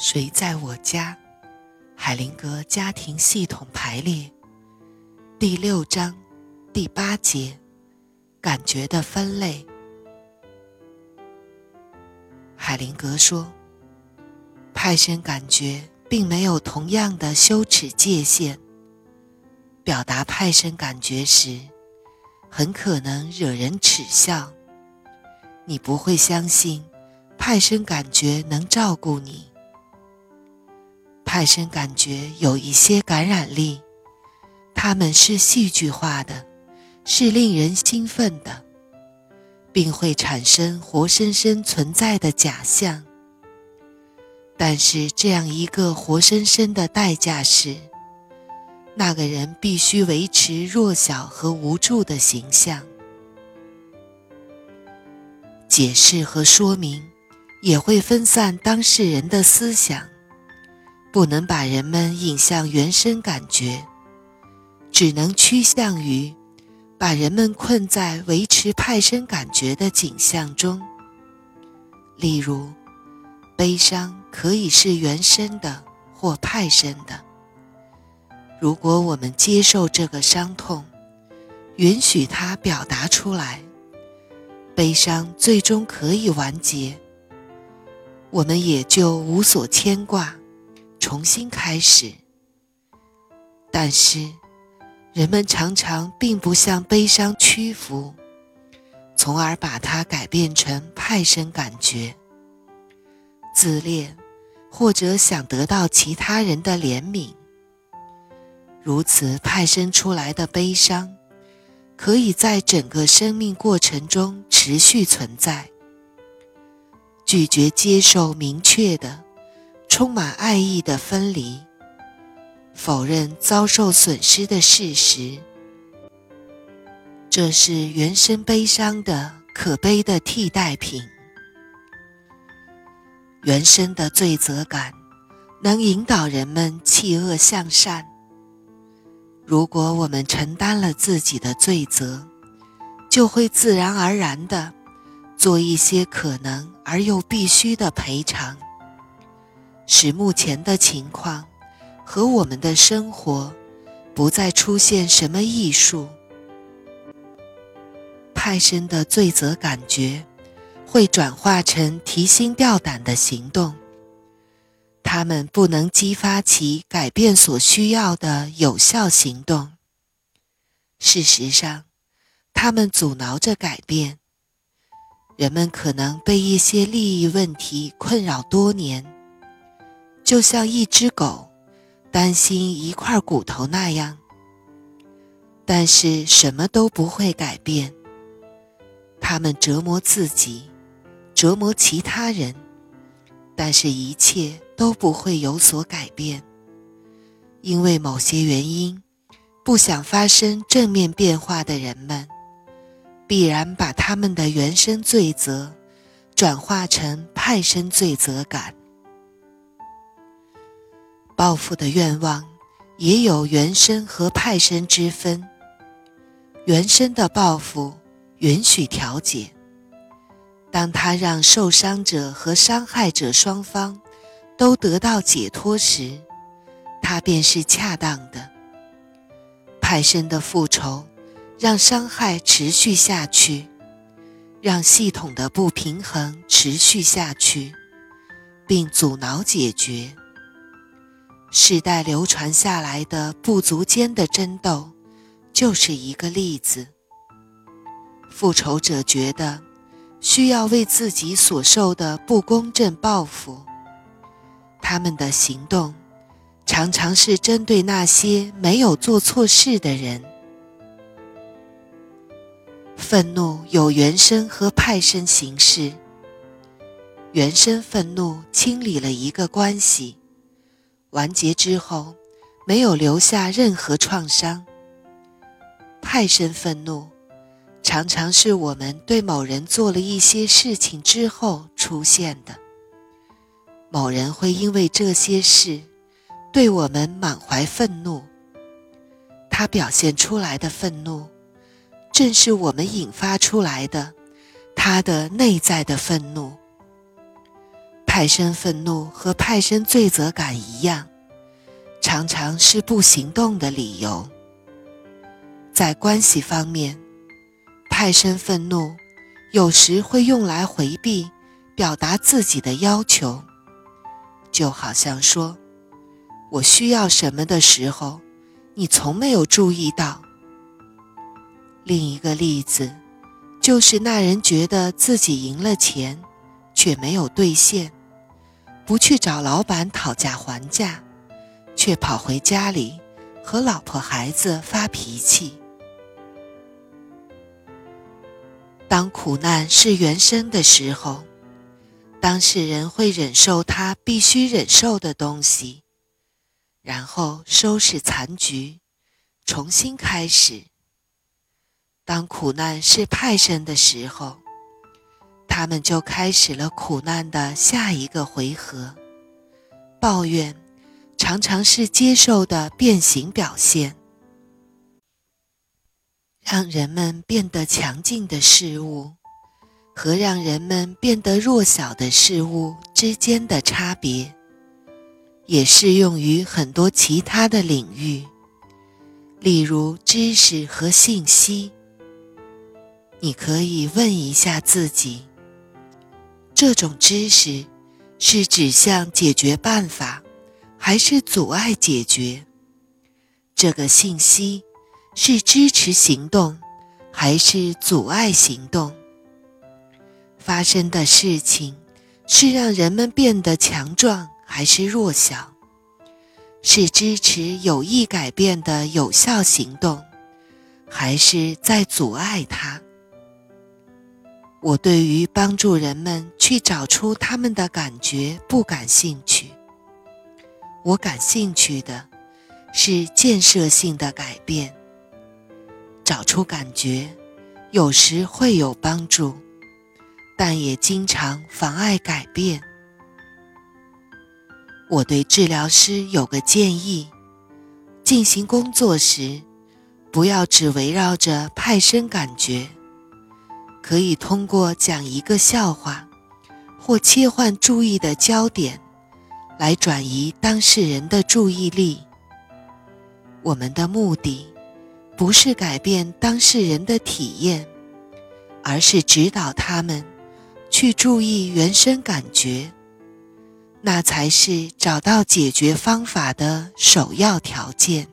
谁在我家？海灵格家庭系统排列第六章第八节：感觉的分类。海灵格说，派生感觉并没有同样的羞耻界限。表达派生感觉时，很可能惹人耻笑。你不会相信派生感觉能照顾你。派生感觉有一些感染力，它们是戏剧化的，是令人兴奋的，并会产生活生生存在的假象。但是，这样一个活生生的代价是，那个人必须维持弱小和无助的形象。解释和说明也会分散当事人的思想。不能把人们引向原生感觉，只能趋向于把人们困在维持派生感觉的景象中。例如，悲伤可以是原生的或派生的。如果我们接受这个伤痛，允许它表达出来，悲伤最终可以完结，我们也就无所牵挂。重新开始，但是人们常常并不向悲伤屈服，从而把它改变成派生感觉、自恋，或者想得到其他人的怜悯。如此派生出来的悲伤，可以在整个生命过程中持续存在。拒绝接受明确的。充满爱意的分离，否认遭受损失的事实，这是原生悲伤的可悲的替代品。原生的罪责感能引导人们弃恶向善。如果我们承担了自己的罪责，就会自然而然地做一些可能而又必须的赔偿。使目前的情况和我们的生活不再出现什么艺术。派生的罪责感觉会转化成提心吊胆的行动，他们不能激发其改变所需要的有效行动。事实上，他们阻挠着改变。人们可能被一些利益问题困扰多年。就像一只狗担心一块骨头那样，但是什么都不会改变。他们折磨自己，折磨其他人，但是一切都不会有所改变，因为某些原因，不想发生正面变化的人们，必然把他们的原生罪责转化成派生罪责感。报复的愿望也有原生和派生之分。原生的报复允许调解，当他让受伤者和伤害者双方都得到解脱时，它便是恰当的。派生的复仇让伤害持续下去，让系统的不平衡持续下去，并阻挠解决。世代流传下来的部族间的争斗，就是一个例子。复仇者觉得需要为自己所受的不公正报复，他们的行动常常是针对那些没有做错事的人。愤怒有原生和派生形式，原生愤怒清理了一个关系。完结之后，没有留下任何创伤。太深愤怒，常常是我们对某人做了一些事情之后出现的。某人会因为这些事，对我们满怀愤怒。他表现出来的愤怒，正是我们引发出来的他的内在的愤怒。派生愤怒和派生罪责感一样，常常是不行动的理由。在关系方面，派生愤怒有时会用来回避表达自己的要求，就好像说：“我需要什么的时候，你从没有注意到。”另一个例子，就是那人觉得自己赢了钱，却没有兑现。不去找老板讨价还价，却跑回家里和老婆孩子发脾气。当苦难是原生的时候，当事人会忍受他必须忍受的东西，然后收拾残局，重新开始。当苦难是派生的时候。他们就开始了苦难的下一个回合。抱怨常常是接受的变形表现。让人们变得强劲的事物和让人们变得弱小的事物之间的差别，也适用于很多其他的领域，例如知识和信息。你可以问一下自己。这种知识是指向解决办法，还是阻碍解决？这个信息是支持行动，还是阻碍行动？发生的事情是让人们变得强壮，还是弱小？是支持有意改变的有效行动，还是在阻碍它？我对于帮助人们去找出他们的感觉不感兴趣。我感兴趣的是建设性的改变。找出感觉有时会有帮助，但也经常妨碍改变。我对治疗师有个建议：进行工作时，不要只围绕着派生感觉。可以通过讲一个笑话，或切换注意的焦点，来转移当事人的注意力。我们的目的不是改变当事人的体验，而是指导他们去注意原生感觉，那才是找到解决方法的首要条件。